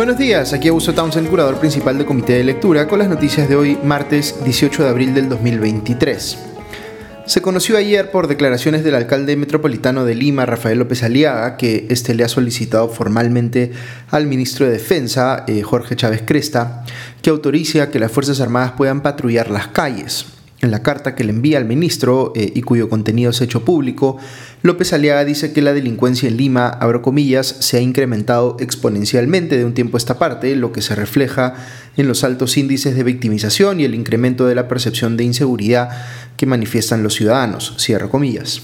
Buenos días, aquí Augusto Townsend, curador principal del Comité de Lectura, con las noticias de hoy, martes 18 de abril del 2023. Se conoció ayer por declaraciones del alcalde metropolitano de Lima, Rafael López Aliaga, que este le ha solicitado formalmente al ministro de Defensa, eh, Jorge Chávez Cresta, que autorice a que las Fuerzas Armadas puedan patrullar las calles. En la carta que le envía al ministro eh, y cuyo contenido es hecho público, López Aliaga dice que la delincuencia en Lima, abro comillas, se ha incrementado exponencialmente de un tiempo a esta parte, lo que se refleja en los altos índices de victimización y el incremento de la percepción de inseguridad que manifiestan los ciudadanos, cierro comillas.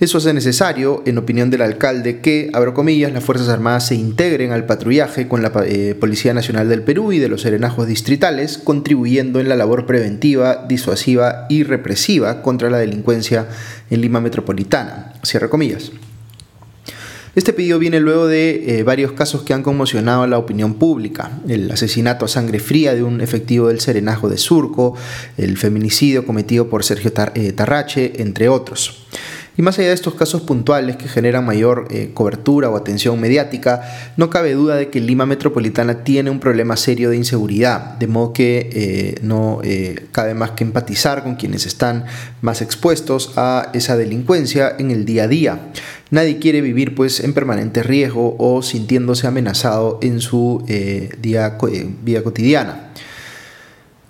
Eso hace necesario, en opinión del alcalde, que, abro comillas, las Fuerzas Armadas se integren al patrullaje con la eh, Policía Nacional del Perú y de los serenajos distritales, contribuyendo en la labor preventiva, disuasiva y represiva contra la delincuencia en Lima Metropolitana. Cierra comillas. Este pedido viene luego de eh, varios casos que han conmocionado a la opinión pública. El asesinato a sangre fría de un efectivo del Serenajo de Surco, el feminicidio cometido por Sergio eh, Tarrache, entre otros. Y más allá de estos casos puntuales que generan mayor eh, cobertura o atención mediática, no cabe duda de que Lima Metropolitana tiene un problema serio de inseguridad, de modo que eh, no eh, cabe más que empatizar con quienes están más expuestos a esa delincuencia en el día a día. Nadie quiere vivir pues en permanente riesgo o sintiéndose amenazado en su día, vida cotidiana.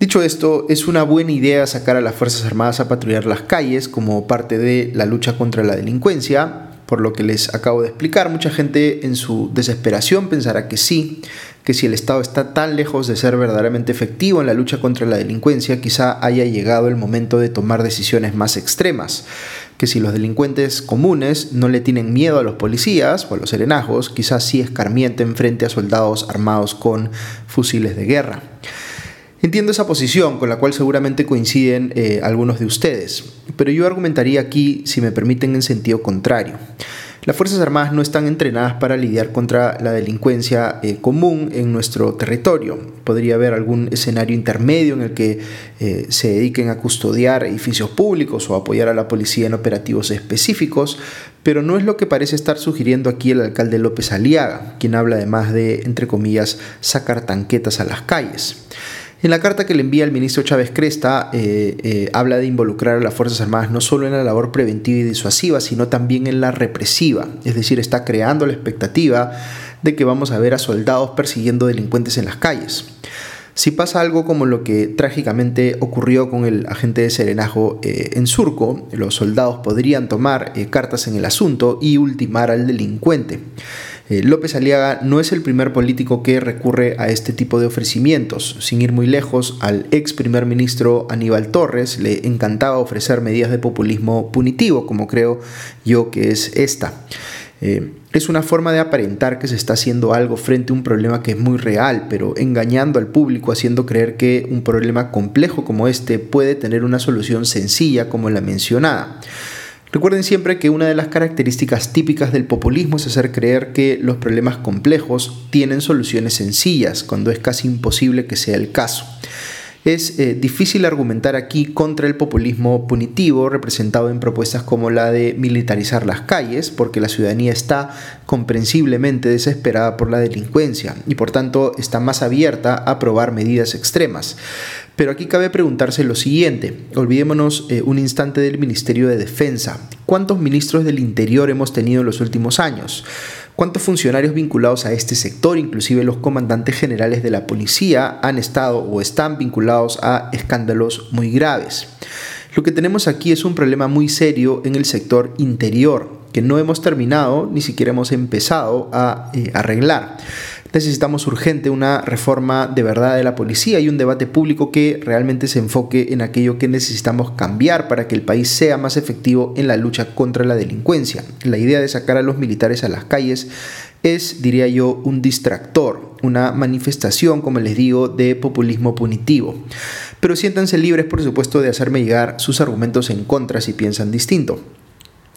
Dicho esto, es una buena idea sacar a las Fuerzas Armadas a patrullar las calles como parte de la lucha contra la delincuencia. Por lo que les acabo de explicar, mucha gente en su desesperación pensará que sí, que si el Estado está tan lejos de ser verdaderamente efectivo en la lucha contra la delincuencia, quizá haya llegado el momento de tomar decisiones más extremas, que si los delincuentes comunes no le tienen miedo a los policías o a los serenajos, quizás sí escarmienten frente a soldados armados con fusiles de guerra. Entiendo esa posición con la cual seguramente coinciden eh, algunos de ustedes, pero yo argumentaría aquí, si me permiten, en sentido contrario. Las Fuerzas Armadas no están entrenadas para lidiar contra la delincuencia eh, común en nuestro territorio. Podría haber algún escenario intermedio en el que eh, se dediquen a custodiar edificios públicos o apoyar a la policía en operativos específicos, pero no es lo que parece estar sugiriendo aquí el alcalde López Aliaga, quien habla además de, entre comillas, sacar tanquetas a las calles. En la carta que le envía el ministro Chávez Cresta, eh, eh, habla de involucrar a las Fuerzas Armadas no solo en la labor preventiva y disuasiva, sino también en la represiva. Es decir, está creando la expectativa de que vamos a ver a soldados persiguiendo delincuentes en las calles. Si pasa algo como lo que trágicamente ocurrió con el agente de Serenajo eh, en Surco, los soldados podrían tomar cartas en el asunto y ultimar al delincuente. Eh, López Aliaga no es el primer político que recurre a este tipo de ofrecimientos. Sin ir muy lejos, al ex primer ministro Aníbal Torres le encantaba ofrecer medidas de populismo punitivo, como creo yo que es esta. Eh, es una forma de aparentar que se está haciendo algo frente a un problema que es muy real, pero engañando al público, haciendo creer que un problema complejo como este puede tener una solución sencilla como la mencionada. Recuerden siempre que una de las características típicas del populismo es hacer creer que los problemas complejos tienen soluciones sencillas, cuando es casi imposible que sea el caso. Es eh, difícil argumentar aquí contra el populismo punitivo representado en propuestas como la de militarizar las calles, porque la ciudadanía está comprensiblemente desesperada por la delincuencia y por tanto está más abierta a probar medidas extremas. Pero aquí cabe preguntarse lo siguiente, olvidémonos eh, un instante del Ministerio de Defensa. ¿Cuántos ministros del Interior hemos tenido en los últimos años? ¿Cuántos funcionarios vinculados a este sector, inclusive los comandantes generales de la policía, han estado o están vinculados a escándalos muy graves? Lo que tenemos aquí es un problema muy serio en el sector interior, que no hemos terminado, ni siquiera hemos empezado a eh, arreglar. Necesitamos urgente una reforma de verdad de la policía y un debate público que realmente se enfoque en aquello que necesitamos cambiar para que el país sea más efectivo en la lucha contra la delincuencia. La idea de sacar a los militares a las calles es, diría yo, un distractor, una manifestación, como les digo, de populismo punitivo. Pero siéntanse libres, por supuesto, de hacerme llegar sus argumentos en contra si piensan distinto.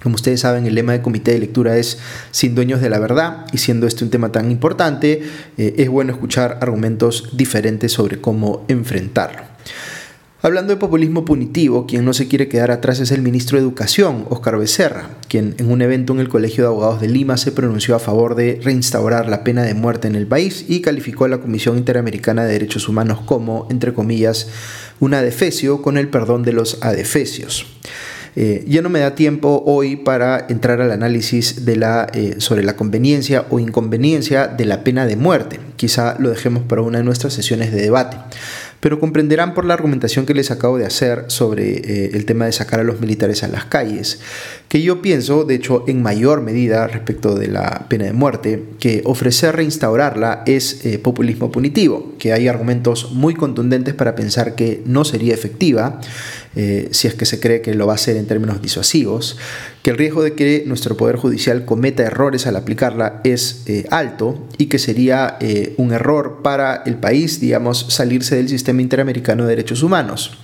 Como ustedes saben, el lema del comité de lectura es sin dueños de la verdad y siendo este un tema tan importante, eh, es bueno escuchar argumentos diferentes sobre cómo enfrentarlo. Hablando de populismo punitivo, quien no se quiere quedar atrás es el ministro de Educación, Óscar Becerra, quien en un evento en el Colegio de Abogados de Lima se pronunció a favor de reinstaurar la pena de muerte en el país y calificó a la Comisión Interamericana de Derechos Humanos como, entre comillas, un adefesio con el perdón de los adefesios. Eh, ya no me da tiempo hoy para entrar al análisis eh, sobre la conveniencia o inconveniencia de la pena de muerte. Quizá lo dejemos para una de nuestras sesiones de debate pero comprenderán por la argumentación que les acabo de hacer sobre eh, el tema de sacar a los militares a las calles, que yo pienso, de hecho, en mayor medida respecto de la pena de muerte, que ofrecer reinstaurarla es eh, populismo punitivo, que hay argumentos muy contundentes para pensar que no sería efectiva, eh, si es que se cree que lo va a hacer en términos disuasivos, que el riesgo de que nuestro Poder Judicial cometa errores al aplicarla es eh, alto y que sería eh, un error para el país, digamos, salirse del sistema interamericano de derechos humanos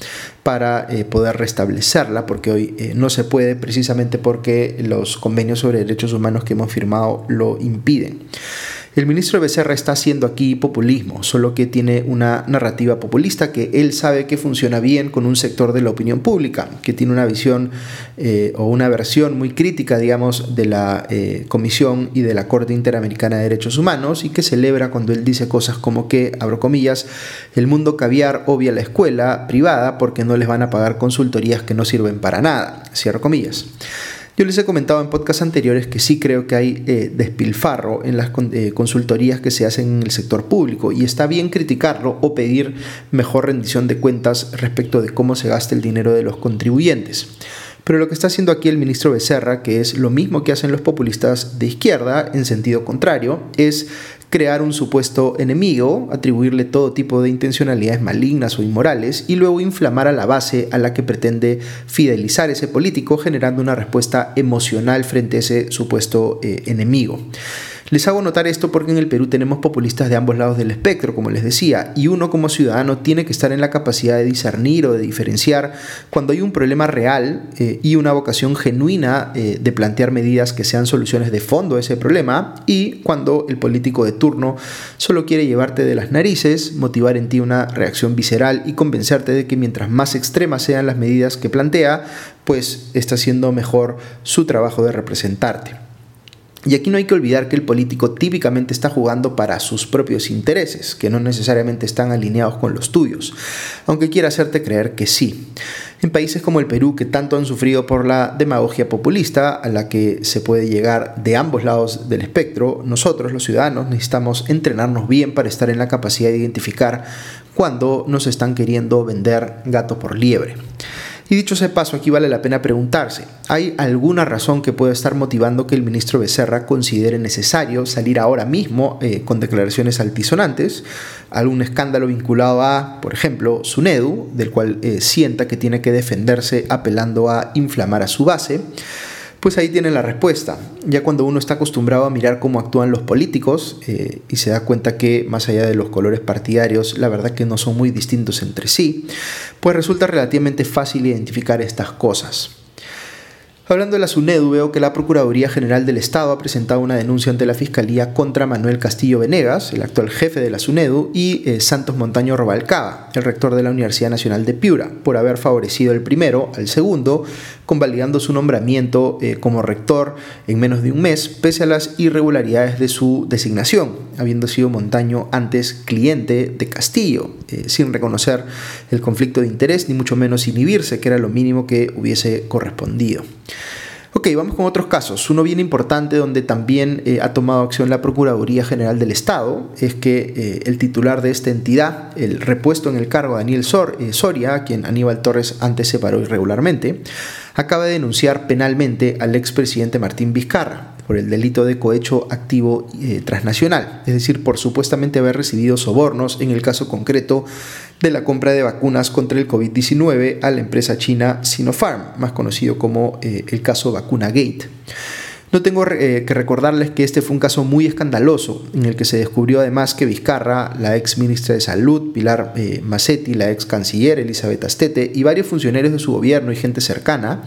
para poder restablecerla, porque hoy no se puede precisamente porque los convenios sobre derechos humanos que hemos firmado lo impiden. El ministro Becerra está haciendo aquí populismo, solo que tiene una narrativa populista que él sabe que funciona bien con un sector de la opinión pública, que tiene una visión eh, o una versión muy crítica, digamos, de la eh, Comisión y de la Corte Interamericana de Derechos Humanos y que celebra cuando él dice cosas como que, abro comillas, el mundo caviar obvia la escuela privada porque no les van a pagar consultorías que no sirven para nada, cierro comillas. Yo les he comentado en podcasts anteriores que sí creo que hay eh, despilfarro en las eh, consultorías que se hacen en el sector público y está bien criticarlo o pedir mejor rendición de cuentas respecto de cómo se gasta el dinero de los contribuyentes. Pero lo que está haciendo aquí el ministro Becerra, que es lo mismo que hacen los populistas de izquierda en sentido contrario, es crear un supuesto enemigo, atribuirle todo tipo de intencionalidades malignas o inmorales y luego inflamar a la base a la que pretende fidelizar ese político generando una respuesta emocional frente a ese supuesto eh, enemigo. Les hago notar esto porque en el Perú tenemos populistas de ambos lados del espectro, como les decía, y uno como ciudadano tiene que estar en la capacidad de discernir o de diferenciar cuando hay un problema real eh, y una vocación genuina eh, de plantear medidas que sean soluciones de fondo a ese problema y cuando el político de turno solo quiere llevarte de las narices, motivar en ti una reacción visceral y convencerte de que mientras más extremas sean las medidas que plantea, pues está haciendo mejor su trabajo de representarte. Y aquí no hay que olvidar que el político típicamente está jugando para sus propios intereses, que no necesariamente están alineados con los tuyos, aunque quiera hacerte creer que sí. En países como el Perú, que tanto han sufrido por la demagogia populista, a la que se puede llegar de ambos lados del espectro, nosotros los ciudadanos necesitamos entrenarnos bien para estar en la capacidad de identificar cuando nos están queriendo vender gato por liebre. Y dicho ese paso, aquí vale la pena preguntarse, ¿hay alguna razón que pueda estar motivando que el ministro Becerra considere necesario salir ahora mismo eh, con declaraciones altisonantes? ¿Algún escándalo vinculado a, por ejemplo, Sunedu, del cual eh, sienta que tiene que defenderse apelando a inflamar a su base? Pues ahí tienen la respuesta. Ya cuando uno está acostumbrado a mirar cómo actúan los políticos eh, y se da cuenta que más allá de los colores partidarios, la verdad que no son muy distintos entre sí, pues resulta relativamente fácil identificar estas cosas. Hablando de la SUNEDU, veo que la Procuraduría General del Estado ha presentado una denuncia ante la Fiscalía contra Manuel Castillo Venegas, el actual jefe de la SUNEDU, y eh, Santos Montaño Robalcaba, el rector de la Universidad Nacional de Piura, por haber favorecido el primero al segundo, convalidando su nombramiento eh, como rector en menos de un mes, pese a las irregularidades de su designación, habiendo sido Montaño antes cliente de Castillo, eh, sin reconocer el conflicto de interés, ni mucho menos inhibirse, que era lo mínimo que hubiese correspondido. Ok, vamos con otros casos. Uno bien importante donde también eh, ha tomado acción la Procuraduría General del Estado es que eh, el titular de esta entidad, el repuesto en el cargo Daniel eh, Soria, quien Aníbal Torres antes separó irregularmente, acaba de denunciar penalmente al expresidente Martín Vizcarra por el delito de cohecho activo transnacional, es decir, por supuestamente haber recibido sobornos en el caso concreto de la compra de vacunas contra el COVID-19 a la empresa china Sinopharm, más conocido como eh, el caso Vacuna Gate. No tengo eh, que recordarles que este fue un caso muy escandaloso, en el que se descubrió además que Vizcarra, la ex ministra de Salud, Pilar eh, Massetti, la ex canciller Elizabeth Astete y varios funcionarios de su gobierno y gente cercana,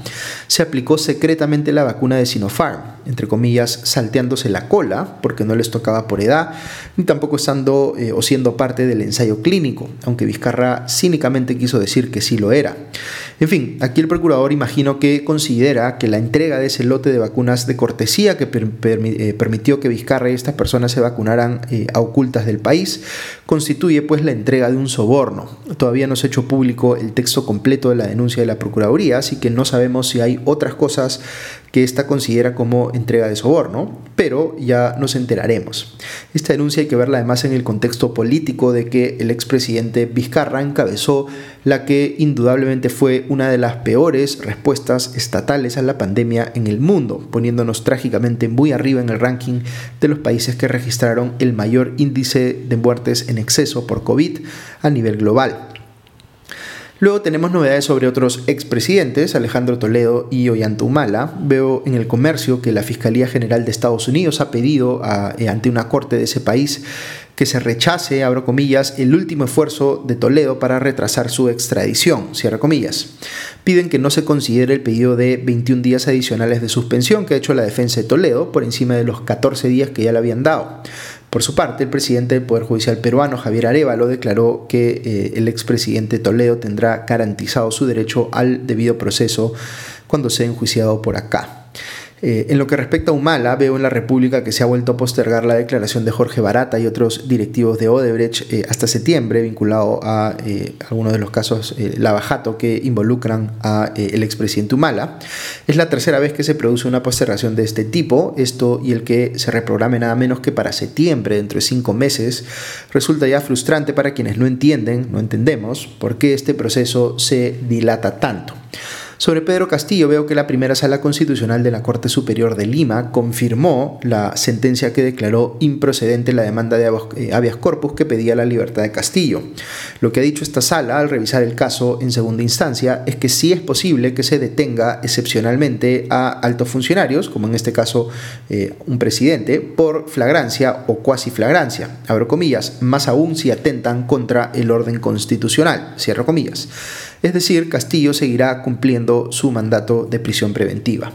se aplicó secretamente la vacuna de Sinopharm, entre comillas, salteándose la cola, porque no les tocaba por edad, ni tampoco estando eh, o siendo parte del ensayo clínico, aunque Vizcarra cínicamente quiso decir que sí lo era. En fin, aquí el procurador imagino que considera que la entrega de ese lote de vacunas de cortesía que eh, permitió que Vizcarra y estas personas se vacunaran eh, a ocultas del país constituye pues la entrega de un soborno. Todavía no se ha hecho público el texto completo de la denuncia de la Procuraduría, así que no sabemos si hay otras cosas que ésta considera como entrega de soborno, pero ya nos enteraremos. Esta denuncia hay que verla además en el contexto político de que el expresidente Vizcarra encabezó la que indudablemente fue una de las peores respuestas estatales a la pandemia en el mundo, poniéndonos trágicamente muy arriba en el ranking de los países que registraron el mayor índice de muertes en exceso por COVID a nivel global. Luego tenemos novedades sobre otros expresidentes, Alejandro Toledo y Ollanta Humala. Veo en el comercio que la Fiscalía General de Estados Unidos ha pedido eh, ante una corte de ese país que se rechace, abro comillas, el último esfuerzo de Toledo para retrasar su extradición, cierra comillas. Piden que no se considere el pedido de 21 días adicionales de suspensión que ha hecho la defensa de Toledo por encima de los 14 días que ya le habían dado. Por su parte, el presidente del Poder Judicial peruano, Javier Arevalo, declaró que eh, el expresidente Toledo tendrá garantizado su derecho al debido proceso cuando sea enjuiciado por acá. Eh, en lo que respecta a Humala, veo en la República que se ha vuelto a postergar la declaración de Jorge Barata y otros directivos de Odebrecht eh, hasta septiembre, vinculado a eh, algunos de los casos lavajato que involucran a el expresidente Humala. Es la tercera vez que se produce una postergación de este tipo, esto y el que se reprograme nada menos que para septiembre, dentro de cinco meses, resulta ya frustrante para quienes no entienden, no entendemos, por qué este proceso se dilata tanto. Sobre Pedro Castillo veo que la primera sala constitucional de la Corte Superior de Lima confirmó la sentencia que declaró improcedente la demanda de eh, habeas corpus que pedía la libertad de Castillo. Lo que ha dicho esta sala al revisar el caso en segunda instancia es que sí es posible que se detenga excepcionalmente a altos funcionarios, como en este caso eh, un presidente, por flagrancia o cuasi flagrancia, abro comillas, más aún si atentan contra el orden constitucional, cierro comillas. Es decir, Castillo seguirá cumpliendo su mandato de prisión preventiva.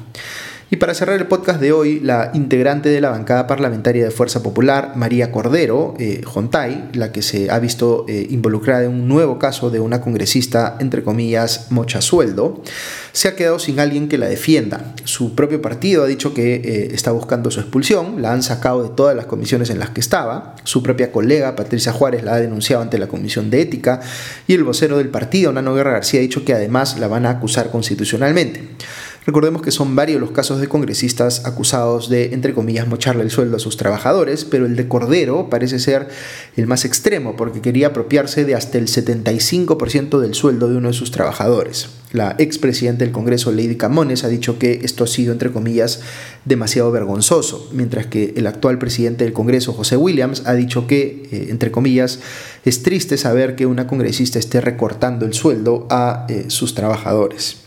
Y para cerrar el podcast de hoy, la integrante de la bancada parlamentaria de Fuerza Popular, María Cordero, eh, Jontay, la que se ha visto eh, involucrada en un nuevo caso de una congresista, entre comillas, mocha sueldo, se ha quedado sin alguien que la defienda. Su propio partido ha dicho que eh, está buscando su expulsión, la han sacado de todas las comisiones en las que estaba, su propia colega, Patricia Juárez, la ha denunciado ante la Comisión de Ética, y el vocero del partido, Nano Guerra García, ha dicho que además la van a acusar constitucionalmente. Recordemos que son varios los casos de congresistas acusados de, entre comillas, mocharle el sueldo a sus trabajadores, pero el de Cordero parece ser el más extremo porque quería apropiarse de hasta el 75% del sueldo de uno de sus trabajadores. La expresidenta del Congreso, Lady Camones, ha dicho que esto ha sido, entre comillas, demasiado vergonzoso, mientras que el actual presidente del Congreso, José Williams, ha dicho que, eh, entre comillas, es triste saber que una congresista esté recortando el sueldo a eh, sus trabajadores.